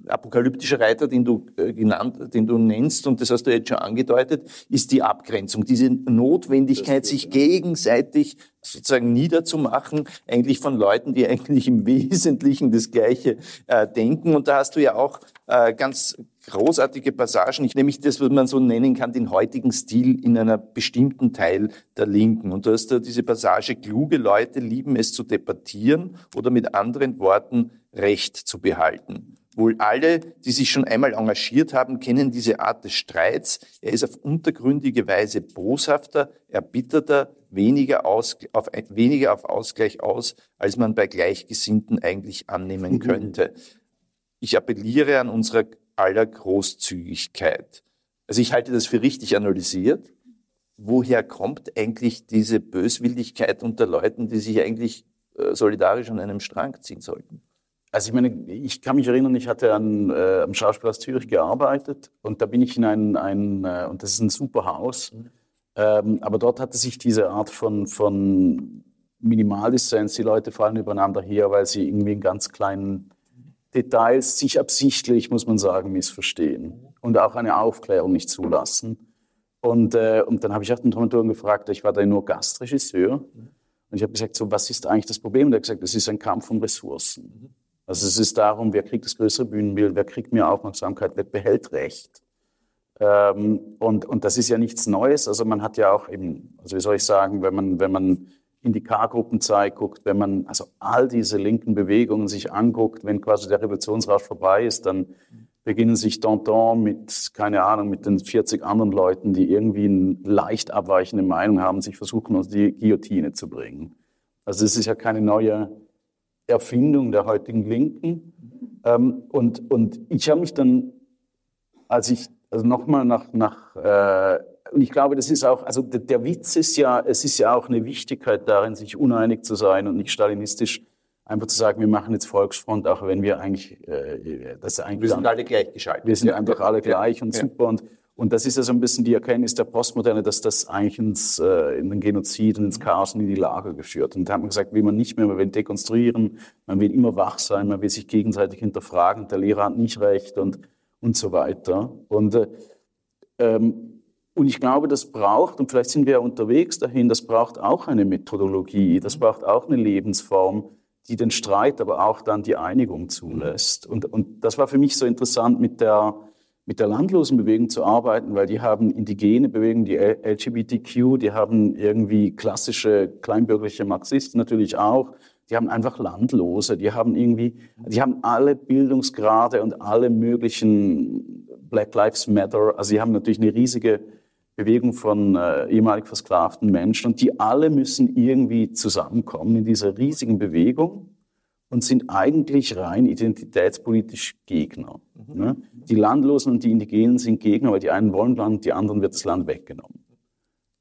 apokalyptischer Reiter, den du äh, genannt, den du nennst, und das hast du jetzt schon angedeutet, ist die Abgrenzung. Diese Notwendigkeit, sich gegenseitig sozusagen niederzumachen, eigentlich von Leuten, die eigentlich im Wesentlichen das Gleiche äh, denken. Und da hast du ja auch äh, ganz großartige Passagen, nämlich das, was man so nennen kann, den heutigen Stil in einer bestimmten Teil der Linken. Und du hast da diese Passage, kluge Leute lieben es zu debattieren oder mit anderen Worten Recht zu behalten. Wohl alle, die sich schon einmal engagiert haben, kennen diese Art des Streits. Er ist auf untergründige Weise boshafter, erbitterter, weniger, auf, weniger auf Ausgleich aus, als man bei Gleichgesinnten eigentlich annehmen könnte. Ich appelliere an unsere aller Großzügigkeit. Also ich halte das für richtig analysiert. Woher kommt eigentlich diese Böswilligkeit unter Leuten, die sich eigentlich äh, solidarisch an einem Strang ziehen sollten? Also ich meine, ich kann mich erinnern, ich hatte an, äh, am Schauspielhaus Zürich gearbeitet und da bin ich in ein, ein äh, und das ist ein super Haus, mhm. ähm, aber dort hatte sich diese Art von, von Minimaldissenz, die Leute fallen übereinander her, weil sie irgendwie einen ganz kleinen Details sich absichtlich, muss man sagen, missverstehen und auch eine Aufklärung nicht zulassen. Und, äh, und dann habe ich auch den Dramaturgen gefragt, ich war da nur Gastregisseur. Und ich habe gesagt, so, was ist eigentlich das Problem? Und er hat gesagt, es ist ein Kampf um Ressourcen. Also es ist darum, wer kriegt das größere Bühnenbild, wer kriegt mehr Aufmerksamkeit, wer behält Recht. Ähm, und, und das ist ja nichts Neues. Also man hat ja auch eben, also wie soll ich sagen, wenn man, wenn man in die K-Gruppenzeit guckt, wenn man also all diese linken Bewegungen sich anguckt, wenn quasi der Revolutionsrausch vorbei ist, dann beginnen sich Danton mit, keine Ahnung, mit den 40 anderen Leuten, die irgendwie eine leicht abweichende Meinung haben, sich versuchen, unter die Guillotine zu bringen. Also es ist ja keine neue Erfindung der heutigen Linken. Ähm, und, und ich habe mich dann, als ich also nochmal nach, nach äh, und ich glaube, das ist auch, also der, der, Witz ist ja, es ist ja auch eine Wichtigkeit darin, sich uneinig zu sein und nicht stalinistisch einfach zu sagen, wir machen jetzt Volksfront, auch wenn wir eigentlich, äh, das eigentlich wir sind alle gleich geschaltet. Wir sind ja, einfach alle gleich ja, und super und und das ist ja so ein bisschen die Erkenntnis der Postmoderne, dass das eigentlich ins, äh, in den Genozid und ins Chaos und in die Lager geführt. Und da hat man gesagt, will man nicht mehr, man will dekonstruieren, man will immer wach sein, man will sich gegenseitig hinterfragen, der Lehrer hat nicht recht und, und so weiter. Und, äh, ähm, und ich glaube, das braucht, und vielleicht sind wir ja unterwegs dahin, das braucht auch eine Methodologie, das braucht auch eine Lebensform, die den Streit, aber auch dann die Einigung zulässt. Und, und das war für mich so interessant mit der, mit der landlosen Bewegung zu arbeiten, weil die haben indigene Bewegungen, die LGBTQ, die haben irgendwie klassische kleinbürgerliche Marxisten natürlich auch, die haben einfach Landlose, die haben irgendwie, die haben alle Bildungsgrade und alle möglichen Black Lives Matter, also sie haben natürlich eine riesige Bewegung von äh, ehemalig versklavten Menschen und die alle müssen irgendwie zusammenkommen in dieser riesigen Bewegung und sind eigentlich rein identitätspolitisch Gegner. Mhm. Ne? Die Landlosen und die Indigenen sind Gegner, weil die einen wollen Land, die anderen wird das Land weggenommen.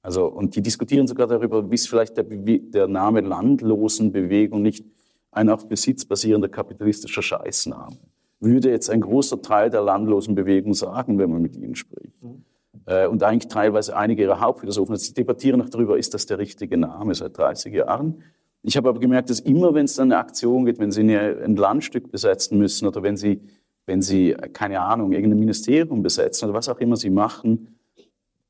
Also, und die diskutieren sogar darüber, wie es vielleicht der, der Name Landlosenbewegung nicht ein auf Besitz basierender kapitalistischer Scheißname. Würde jetzt ein großer Teil der Landlosenbewegung sagen, wenn man mit ihnen spricht. Mhm. Äh, und eigentlich teilweise einige ihrer Hauptphilosophen. Sie debattieren noch darüber, ist das der richtige Name seit 30 Jahren. Ich habe aber gemerkt, dass immer, wenn es dann eine Aktion geht, wenn Sie ein Landstück besetzen müssen oder wenn Sie, wenn Sie, keine Ahnung, irgendein Ministerium besetzen oder was auch immer Sie machen,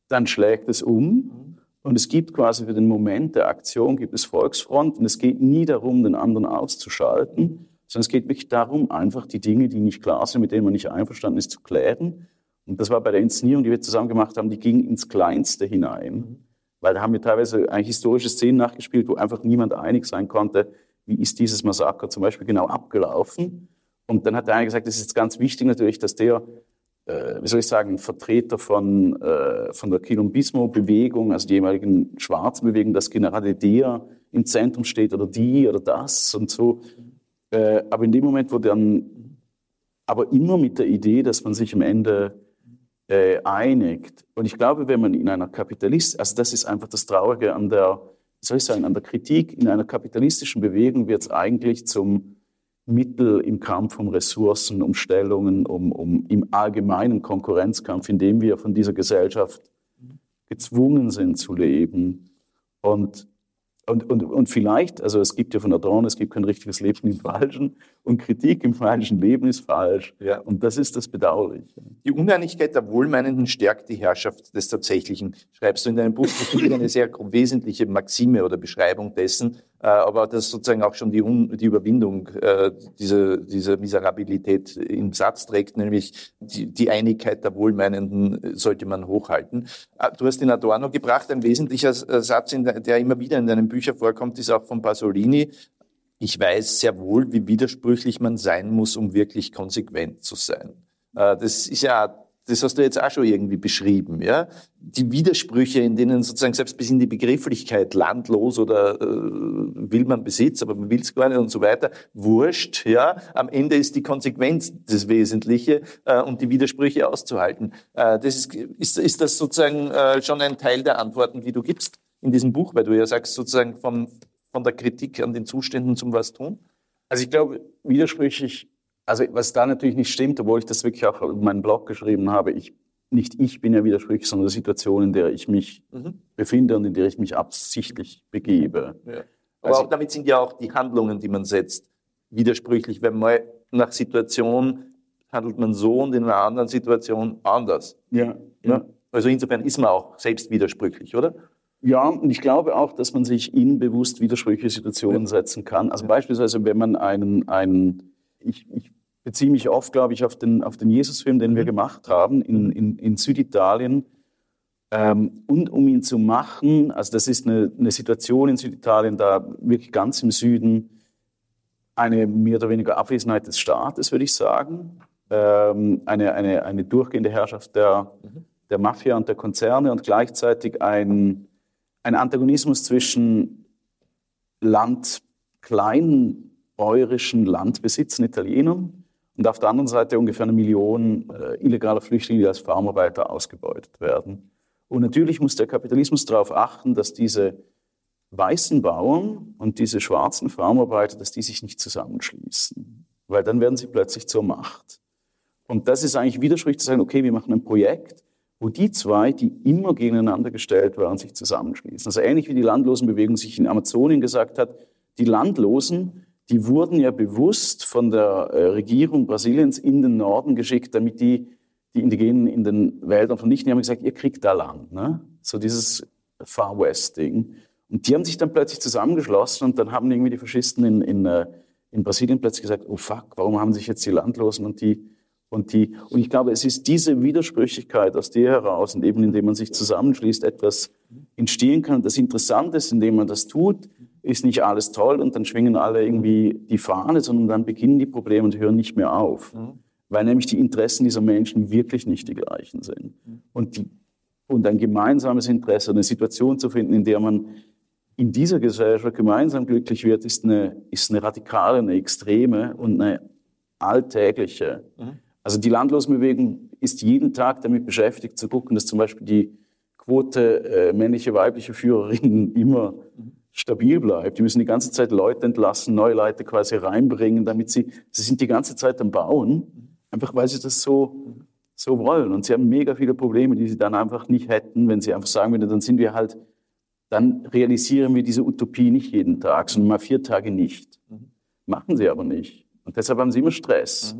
dann schlägt es um. Und es gibt quasi für den Moment der Aktion, gibt es Volksfront. Und es geht nie darum, den anderen auszuschalten, sondern es geht wirklich darum, einfach die Dinge, die nicht klar sind, mit denen man nicht einverstanden ist, zu klären. Und das war bei der Inszenierung, die wir zusammen gemacht haben, die ging ins Kleinste hinein. Weil da haben wir teilweise eigentlich historische Szenen nachgespielt, wo einfach niemand einig sein konnte, wie ist dieses Massaker zum Beispiel genau abgelaufen. Und dann hat der eine gesagt, es ist jetzt ganz wichtig natürlich, dass der, äh, wie soll ich sagen, Vertreter von, äh, von der Kilombismo-Bewegung, also die ehemaligen schwarzen Bewegung, dass gerade der im Zentrum steht oder die oder das und so. Äh, aber in dem Moment, wo dann, aber immer mit der Idee, dass man sich am Ende äh, einigt. Und ich glaube, wenn man in einer Kapitalist, also das ist einfach das Traurige an der, soll ich sagen, an der Kritik, in einer kapitalistischen Bewegung wird es eigentlich zum Mittel im Kampf um Ressourcen, um Stellungen, um, um im allgemeinen Konkurrenzkampf, in dem wir von dieser Gesellschaft gezwungen sind zu leben. Und und, und, und vielleicht, also es gibt ja von Adorno, es gibt kein richtiges Leben im Falschen und Kritik im falschen Leben ist falsch. Ja. Und das ist das Bedauerliche. Die Uneinigkeit der Wohlmeinenden stärkt die Herrschaft des Tatsächlichen. Schreibst du in deinem Buch eine sehr wesentliche Maxime oder Beschreibung dessen, äh, aber das sozusagen auch schon die, die Überwindung äh, dieser, dieser Miserabilität im Satz trägt, nämlich die, die Einigkeit der Wohlmeinenden sollte man hochhalten. Äh, du hast den Adorno gebracht, ein wesentlicher Satz, der, der immer wieder in deinen Büchern vorkommt, ist auch von Pasolini. Ich weiß sehr wohl, wie widersprüchlich man sein muss, um wirklich konsequent zu sein. Äh, das ist ja das hast du jetzt auch schon irgendwie beschrieben, ja. Die Widersprüche, in denen sozusagen selbst bis in die Begrifflichkeit landlos oder äh, will man Besitz, aber man will es gar nicht und so weiter, wurscht, ja. Am Ende ist die Konsequenz das Wesentliche äh, und die Widersprüche auszuhalten. Äh, das ist, ist, ist das sozusagen äh, schon ein Teil der Antworten, die du gibst in diesem Buch, weil du ja sagst sozusagen vom, von der Kritik an den Zuständen zum was tun? Also ich glaube, widersprüchlich also was da natürlich nicht stimmt, obwohl ich das wirklich auch in meinem Blog geschrieben habe, ich, nicht ich bin ja widersprüchlich, sondern die Situation, in der ich mich mhm. befinde und in der ich mich absichtlich begebe. Ja. Aber also, auch damit sind ja auch die Handlungen, die man setzt, widersprüchlich. Wenn man nach Situation handelt man so und in einer anderen Situation anders. Ja. ja. Also insofern ist man auch selbst widersprüchlich, oder? Ja, und ich glaube auch, dass man sich in bewusst widersprüchliche Situationen setzen kann. Also beispielsweise, wenn man einen, einen ich, ich beziehe mich oft, glaube ich, auf den, auf den Jesus-Film, den wir gemacht haben in, in, in Süditalien. Ähm, und um ihn zu machen, also das ist eine, eine Situation in Süditalien, da wirklich ganz im Süden, eine mehr oder weniger Abwesenheit des Staates, würde ich sagen. Ähm, eine, eine, eine durchgehende Herrschaft der, der Mafia und der Konzerne und gleichzeitig ein, ein Antagonismus zwischen Land, kleinen bäuerischen Landbesitzern, Italienern, und auf der anderen Seite ungefähr eine Million äh, illegaler Flüchtlinge, die als Farmarbeiter ausgebeutet werden. Und natürlich muss der Kapitalismus darauf achten, dass diese weißen Bauern und diese schwarzen Farmarbeiter, dass die sich nicht zusammenschließen, weil dann werden sie plötzlich zur Macht. Und das ist eigentlich widersprüchlich zu sagen, okay, wir machen ein Projekt, wo die zwei, die immer gegeneinander gestellt waren, sich zusammenschließen. Also ähnlich wie die Landlosenbewegung sich in Amazonien gesagt hat, die Landlosen, die wurden ja bewusst von der äh, Regierung Brasiliens in den Norden geschickt, damit die die Indigenen in den Wäldern vernichten. Die haben gesagt, ihr kriegt da Land. Ne? So dieses Far West-Ding. Und die haben sich dann plötzlich zusammengeschlossen und dann haben irgendwie die Faschisten in, in, äh, in Brasilien plötzlich gesagt, oh fuck, warum haben sich jetzt die Landlosen und die und die, und ich glaube, es ist diese Widersprüchlichkeit aus der heraus und eben indem man sich zusammenschließt, etwas entstehen kann. Das Interessante ist, indem man das tut, ist nicht alles toll und dann schwingen alle irgendwie die Fahne, sondern dann beginnen die Probleme und hören nicht mehr auf. Mhm. Weil nämlich die Interessen dieser Menschen wirklich nicht die gleichen sind. Mhm. Und, die, und ein gemeinsames Interesse, eine Situation zu finden, in der man in dieser Gesellschaft gemeinsam glücklich wird, ist eine, ist eine radikale, eine extreme und eine alltägliche. Mhm. Also die Landlosenbewegung ist jeden Tag damit beschäftigt zu gucken, dass zum Beispiel die Quote äh, männliche, weibliche Führerinnen immer mhm stabil bleibt. Die müssen die ganze Zeit Leute entlassen, neue Leute quasi reinbringen, damit sie, sie sind die ganze Zeit am Bauen, einfach weil sie das so, so wollen. Und sie haben mega viele Probleme, die sie dann einfach nicht hätten, wenn sie einfach sagen würden, dann sind wir halt, dann realisieren wir diese Utopie nicht jeden Tag, sondern mal vier Tage nicht. Machen sie aber nicht. Und deshalb haben sie immer Stress.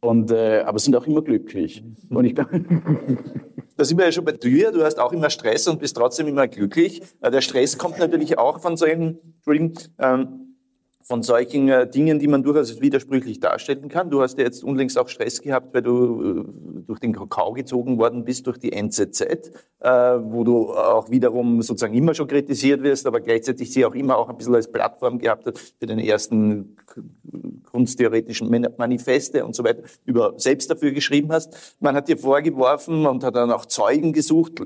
Und, äh, aber sind auch immer glücklich. Und ich glaube, da sind wir ja schon bei dir. Du hast auch immer Stress und bist trotzdem immer glücklich. Äh, der Stress kommt natürlich auch von solchen, Entschuldigung, ähm, von solchen äh, Dingen, die man durchaus widersprüchlich darstellen kann. Du hast ja jetzt unlängst auch Stress gehabt, weil du äh, durch den Kakao gezogen worden bist, durch die NZZ, äh, wo du auch wiederum sozusagen immer schon kritisiert wirst, aber gleichzeitig sie auch immer auch ein bisschen als Plattform gehabt hat für den ersten kunsttheoretischen Manifeste und so weiter, über selbst dafür geschrieben hast. Man hat dir vorgeworfen und hat dann auch Zeugen gesucht,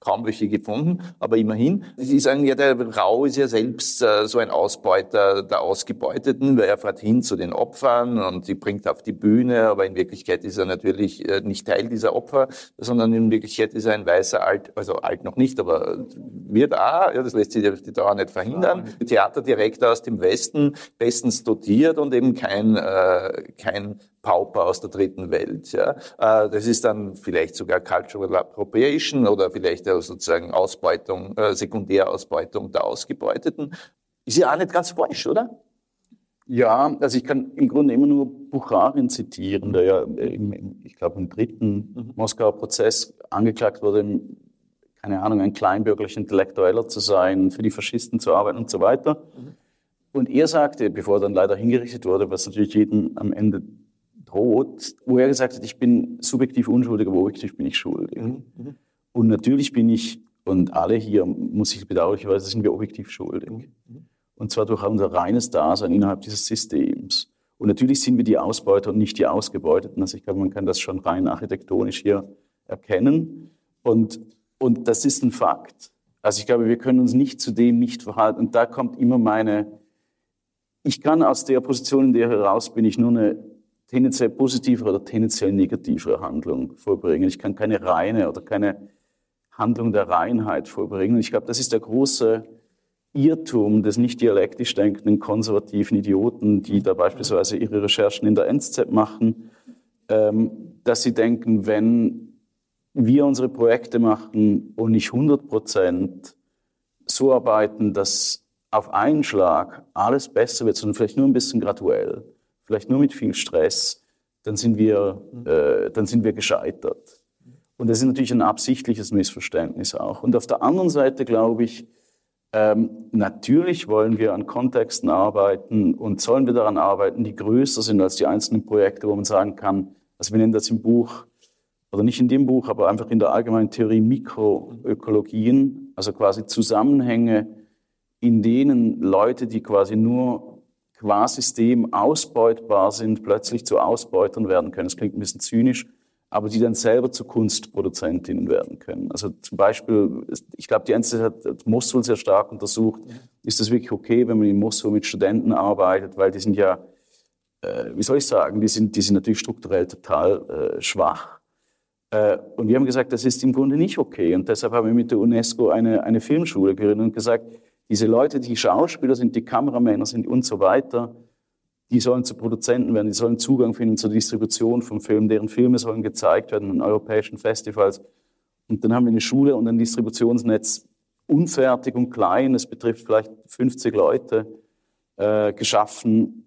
kaum welche gefunden, aber immerhin. Sie sagen ja, der Rau ist ja selbst äh, so ein Ausbeuter der Ausgebeuteten, weil er fährt hin zu den Opfern und die bringt auf die Bühne, aber in Wirklichkeit ist er natürlich äh, nicht Teil dieser Opfer, sondern in Wirklichkeit ist er ein weißer Alt, also alt noch nicht, aber wird auch, ja, das lässt sich die Dauer nicht verhindern. Theaterdirektor aus dem Westen, bestens dotiert und eben kein, äh, kein Pauper aus der dritten Welt. Ja. Äh, das ist dann vielleicht sogar Cultural Appropriation oder vielleicht sozusagen Ausbeutung, äh, Sekundärausbeutung der Ausgebeuteten. Ist ja auch nicht ganz falsch, oder? Ja, also ich kann im Grunde immer nur Bucharin zitieren, der ja, im, ich glaube, im dritten mhm. Moskauer Prozess angeklagt wurde, keine Ahnung, ein kleinbürgerlicher Intellektueller zu sein, für die Faschisten zu arbeiten und so weiter. Mhm. Und er sagte, bevor er dann leider hingerichtet wurde, was natürlich jeden am Ende droht, wo er gesagt hat, ich bin subjektiv unschuldig, aber objektiv bin ich schuldig. Mhm. mhm. Und natürlich bin ich, und alle hier, muss ich bedauerlicherweise, sind wir objektiv schuldig. Mhm. mhm. Und zwar durch unser reines Dasein innerhalb dieses Systems. Und natürlich sind wir die Ausbeuter und nicht die Ausgebeuteten. Also ich glaube, man kann das schon rein architektonisch hier erkennen. Und, und das ist ein Fakt. Also ich glaube, wir können uns nicht zu dem nicht verhalten. Und da kommt immer meine, ich kann aus der Position, in der heraus bin, ich nur eine tendenziell positivere oder tendenziell negativere Handlung vollbringen. Ich kann keine reine oder keine Handlung der Reinheit vollbringen. Ich glaube, das ist der große Irrtum des nicht dialektisch denkenden konservativen Idioten, die da beispielsweise ihre Recherchen in der NZZ machen, ähm, dass sie denken, wenn wir unsere Projekte machen und nicht 100 Prozent so arbeiten, dass auf einen Schlag alles besser wird, sondern vielleicht nur ein bisschen graduell, vielleicht nur mit viel Stress, dann sind wir, äh, dann sind wir gescheitert. Und das ist natürlich ein absichtliches Missverständnis auch. Und auf der anderen Seite glaube ich, ähm, natürlich wollen wir an Kontexten arbeiten und sollen wir daran arbeiten, die größer sind als die einzelnen Projekte, wo man sagen kann, also wir nennen das im Buch, oder nicht in dem Buch, aber einfach in der allgemeinen Theorie Mikroökologien, also quasi Zusammenhänge, in denen Leute, die quasi nur qua System ausbeutbar sind, plötzlich zu Ausbeutern werden können. Das klingt ein bisschen zynisch, aber die dann selber zu Kunstproduzentinnen werden können. Also zum Beispiel, ich glaube, die NZZ hat Mosul sehr stark untersucht. Ist das wirklich okay, wenn man in Mosul mit Studenten arbeitet, weil die sind ja, äh, wie soll ich sagen, die sind, die sind natürlich strukturell total äh, schwach. Äh, und wir haben gesagt, das ist im Grunde nicht okay. Und deshalb haben wir mit der UNESCO eine, eine Filmschule gegründet und gesagt, diese Leute, die Schauspieler sind, die Kameramänner sind und so weiter, die sollen zu Produzenten werden, die sollen Zugang finden zur Distribution von Filmen, deren Filme sollen gezeigt werden an europäischen Festivals. Und dann haben wir eine Schule und ein Distributionsnetz unfertig und klein, es betrifft vielleicht 50 Leute, äh, geschaffen,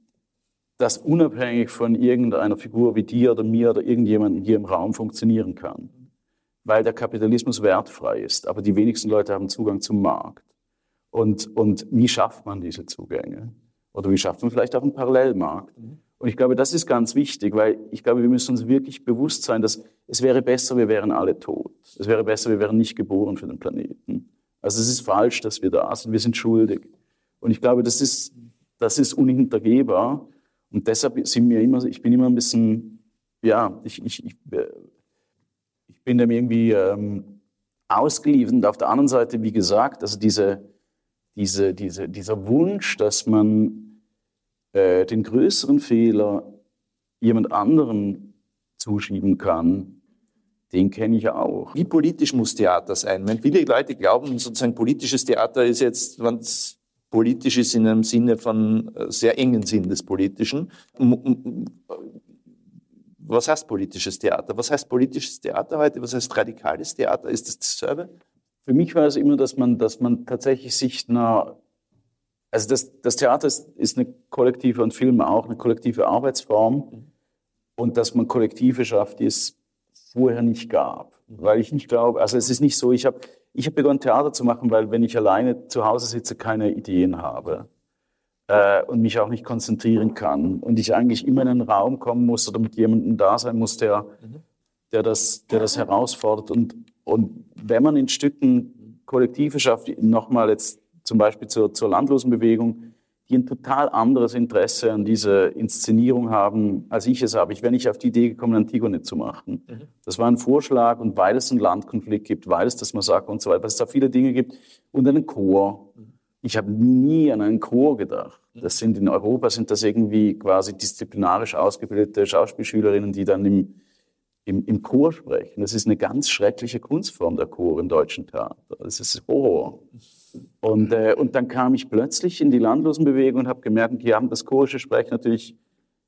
das unabhängig von irgendeiner Figur wie dir oder mir oder irgendjemandem hier im Raum funktionieren kann. Weil der Kapitalismus wertfrei ist, aber die wenigsten Leute haben Zugang zum Markt. Und, und wie schafft man diese Zugänge? Oder wie schafft man vielleicht auch einen Parallelmarkt? Und ich glaube, das ist ganz wichtig, weil ich glaube, wir müssen uns wirklich bewusst sein, dass es wäre besser, wir wären alle tot. Es wäre besser, wir wären nicht geboren für den Planeten. Also es ist falsch, dass wir da sind. Wir sind schuldig. Und ich glaube, das ist, das ist unhintergehbar. Und deshalb sind mir immer, ich bin immer ein bisschen, ja, ich, ich, ich, ich bin dem irgendwie ähm, ausgeliefert. Und auf der anderen Seite, wie gesagt, also diese, diese, diese, dieser Wunsch, dass man äh, den größeren Fehler jemand anderen zuschieben kann, den kenne ich auch. Wie politisch muss Theater sein? Wenn viele Leute glauben, sozusagen politisches Theater ist jetzt, wenn es politisch ist in einem Sinne von äh, sehr engen Sinn des Politischen. Was heißt politisches Theater? Was heißt politisches Theater heute? Was heißt radikales Theater? Ist das dasselbe? Für mich war es immer, dass man, dass man tatsächlich sich einer, also das, das Theater ist, ist eine kollektive und Film auch eine kollektive Arbeitsform. Und dass man Kollektive schafft, die es vorher nicht gab. Weil ich nicht glaube, also es ist nicht so, ich habe ich hab begonnen Theater zu machen, weil wenn ich alleine zu Hause sitze, keine Ideen habe äh, und mich auch nicht konzentrieren kann. Und ich eigentlich immer in einen Raum kommen muss oder mit jemandem da sein muss, der, der, das, der das herausfordert. Und und wenn man in Stücken Kollektive schafft, nochmal jetzt zum Beispiel zur, zur Landlosenbewegung, die ein total anderes Interesse an dieser Inszenierung haben, als ich es habe. Ich wäre nicht auf die Idee gekommen, Antigone zu machen. Mhm. Das war ein Vorschlag und weil es einen Landkonflikt gibt, weil es das Massaker und so weiter, weil es da viele Dinge gibt und einen Chor. Mhm. Ich habe nie an einen Chor gedacht. Mhm. Das sind in Europa sind das irgendwie quasi disziplinarisch ausgebildete Schauspielschülerinnen, die dann im im, im Chor sprechen. Das ist eine ganz schreckliche Kunstform, der Chor im deutschen Theater. Das ist Horror. Und, äh, und dann kam ich plötzlich in die Landlosenbewegung und habe gemerkt, die haben das chorische Sprechen natürlich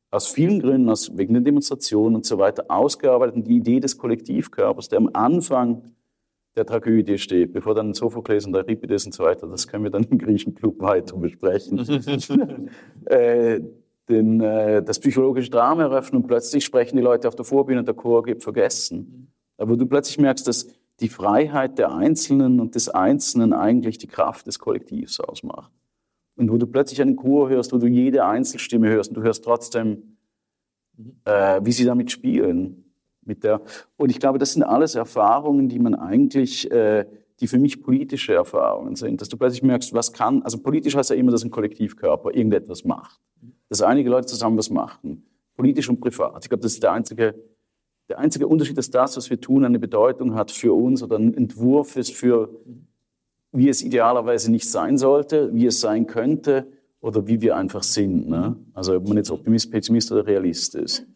aus vielen Gründen, aus, wegen den Demonstrationen und so weiter, ausgearbeitet. Und die Idee des Kollektivkörpers, der am Anfang der Tragödie steht, bevor dann Sophokles und Euripides und so weiter, das können wir dann im Griechenclub weiter besprechen. äh, den, äh, das psychologische Drama eröffnen und plötzlich sprechen die Leute auf der Vorbühne und der Chor gibt vergessen. Aber du plötzlich merkst, dass die Freiheit der Einzelnen und des Einzelnen eigentlich die Kraft des Kollektivs ausmacht. Und wo du plötzlich einen Chor hörst, wo du jede Einzelstimme hörst und du hörst trotzdem, äh, wie sie damit spielen. Mit der, und ich glaube, das sind alles Erfahrungen, die man eigentlich, äh, die für mich politische Erfahrungen sind. Dass du plötzlich merkst, was kann, also politisch heißt ja immer, dass ein Kollektivkörper irgendetwas macht dass einige Leute zusammen was machen, politisch und privat. Ich glaube, das ist der einzige, der einzige Unterschied, dass das, was wir tun, eine Bedeutung hat für uns oder ein Entwurf ist für, wie es idealerweise nicht sein sollte, wie es sein könnte oder wie wir einfach sind. Ne? Also ob man jetzt Optimist, Pessimist oder Realist ist.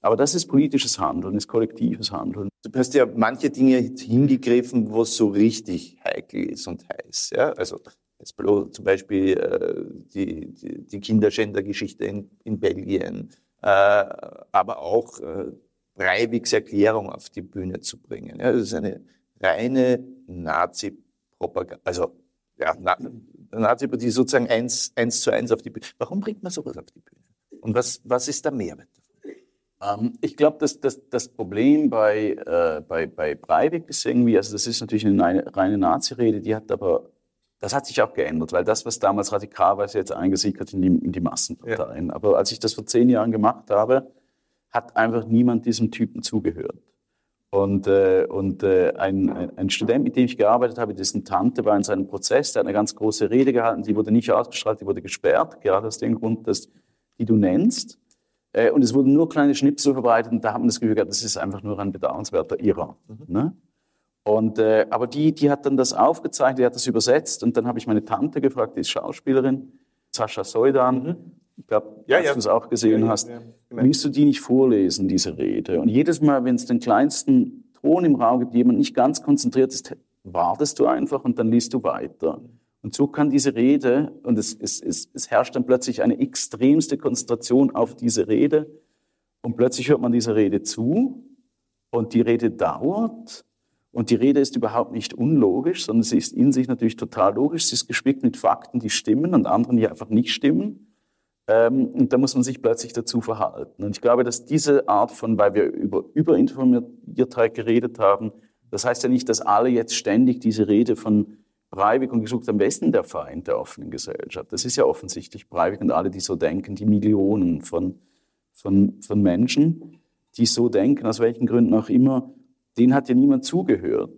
Aber das ist politisches Handeln, ist kollektives Handeln. Du hast ja manche Dinge hingegriffen, wo es so richtig heikel ist und heiß. Ja? Also zum Beispiel äh, die, die, die Kinderschändergeschichte in, in Belgien, äh, aber auch äh, Breiviks Erklärung auf die Bühne zu bringen. Ja, das ist eine reine Nazi-Propaganda, also ja, Na Nazi, die sozusagen eins, eins zu eins auf die Bühne. Warum bringt man sowas auf die Bühne? Und was, was ist der Mehrwert? Ähm, ich glaube, dass, dass das Problem bei, äh, bei, bei Breivik ist irgendwie, also das ist natürlich eine reine Nazi-Rede, die hat aber, das hat sich auch geändert, weil das, was damals radikal war, ist jetzt eingesickert in die, in die Massenparteien. Ja. Aber als ich das vor zehn Jahren gemacht habe, hat einfach niemand diesem Typen zugehört. Und, äh, und äh, ein, ein, ein, Student, mit dem ich gearbeitet habe, dessen Tante war in seinem Prozess, der hat eine ganz große Rede gehalten, die wurde nicht ausgestrahlt, die wurde gesperrt, gerade aus dem Grund, dass, die du nennst. Äh, und es wurden nur kleine Schnipsel verbreitet und da haben wir das Gefühl gehabt, das ist einfach nur ein bedauernswerter Irrer. Mhm. Ne? Und, äh, aber die, die hat dann das aufgezeichnet, die hat das übersetzt und dann habe ich meine Tante gefragt, die ist Schauspielerin, Sascha Soidan. Mhm. Ich glaube, ja, dass ja. du es auch gesehen ja, hast. Willst du die nicht vorlesen, diese Rede? Und jedes Mal, wenn es den kleinsten Ton im Raum gibt, jemand nicht ganz konzentriert ist, wartest du einfach und dann liest du weiter. Und so kann diese Rede, und es, es, es, es herrscht dann plötzlich eine extremste Konzentration auf diese Rede, und plötzlich hört man dieser Rede zu, und die Rede dauert, und die Rede ist überhaupt nicht unlogisch, sondern sie ist in sich natürlich total logisch. Sie ist gespickt mit Fakten, die stimmen und anderen, die einfach nicht stimmen. Ähm, und da muss man sich plötzlich dazu verhalten. Und ich glaube, dass diese Art von, weil wir über Überinformiertheit geredet haben, das heißt ja nicht, dass alle jetzt ständig diese Rede von Breivik und gesucht am besten der Feind der offenen Gesellschaft. Das ist ja offensichtlich Breivik und alle, die so denken, die Millionen von, von, von Menschen, die so denken, aus welchen Gründen auch immer, denen hat ja niemand zugehört.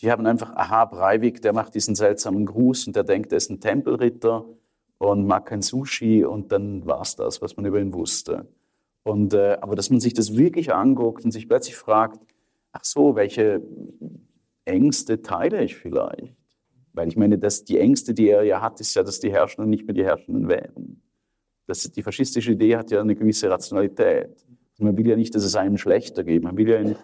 Die haben einfach, aha, Breivik, der macht diesen seltsamen Gruß und der denkt, er ist ein Tempelritter und mag kein Sushi und dann war es das, was man über ihn wusste. Und, äh, aber dass man sich das wirklich anguckt und sich plötzlich fragt, ach so, welche Ängste teile ich vielleicht? Weil ich meine, dass die Ängste, die er ja hat, ist ja, dass die Herrschenden nicht mehr die Herrschenden wären. Das, die faschistische Idee hat ja eine gewisse Rationalität. Man will ja nicht, dass es einem schlechter geht. Man will ja in,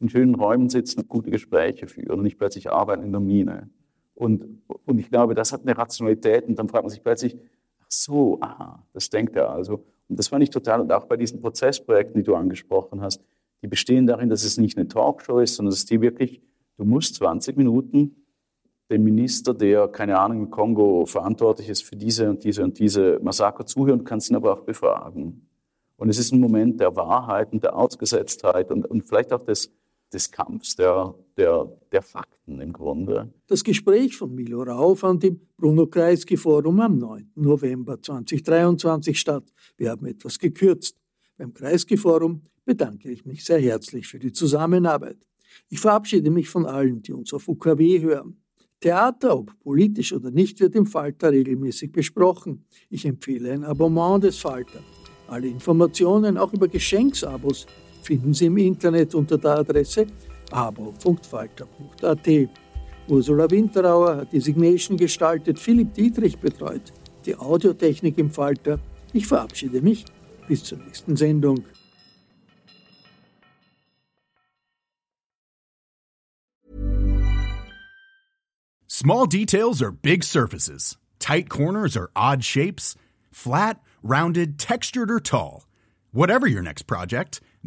in schönen Räumen sitzen und gute Gespräche führen und nicht plötzlich arbeiten in der Mine. Und, und ich glaube, das hat eine Rationalität und dann fragt man sich plötzlich, ach so, aha, das denkt er also. Und das fand ich total, und auch bei diesen Prozessprojekten, die du angesprochen hast, die bestehen darin, dass es nicht eine Talkshow ist, sondern dass die wirklich, du musst 20 Minuten dem Minister, der, keine Ahnung, im Kongo verantwortlich ist für diese und diese und diese Massaker zuhören, kannst ihn aber auch befragen. Und es ist ein Moment der Wahrheit und der Ausgesetztheit und, und vielleicht auch des, des Kampfs, der, der, der Fakten im Grunde. Das Gespräch von Milo Rau fand im Bruno Kreisky Forum am 9. November 2023 statt. Wir haben etwas gekürzt. Beim Kreisky Forum bedanke ich mich sehr herzlich für die Zusammenarbeit. Ich verabschiede mich von allen, die uns auf UKW hören. Theater, ob politisch oder nicht, wird im Falter regelmäßig besprochen. Ich empfehle ein Abonnement des Falter. Alle Informationen, auch über Geschenksabos, finden Sie im Internet unter der Adresse abo.falter.at. Ursula Winterauer hat die Signation gestaltet, Philipp Dietrich betreut die Audiotechnik im Falter. Ich verabschiede mich. Bis zur nächsten Sendung. Small details are big surfaces. Tight corners are odd shapes. Flat, rounded, textured, or tall. Whatever your next project,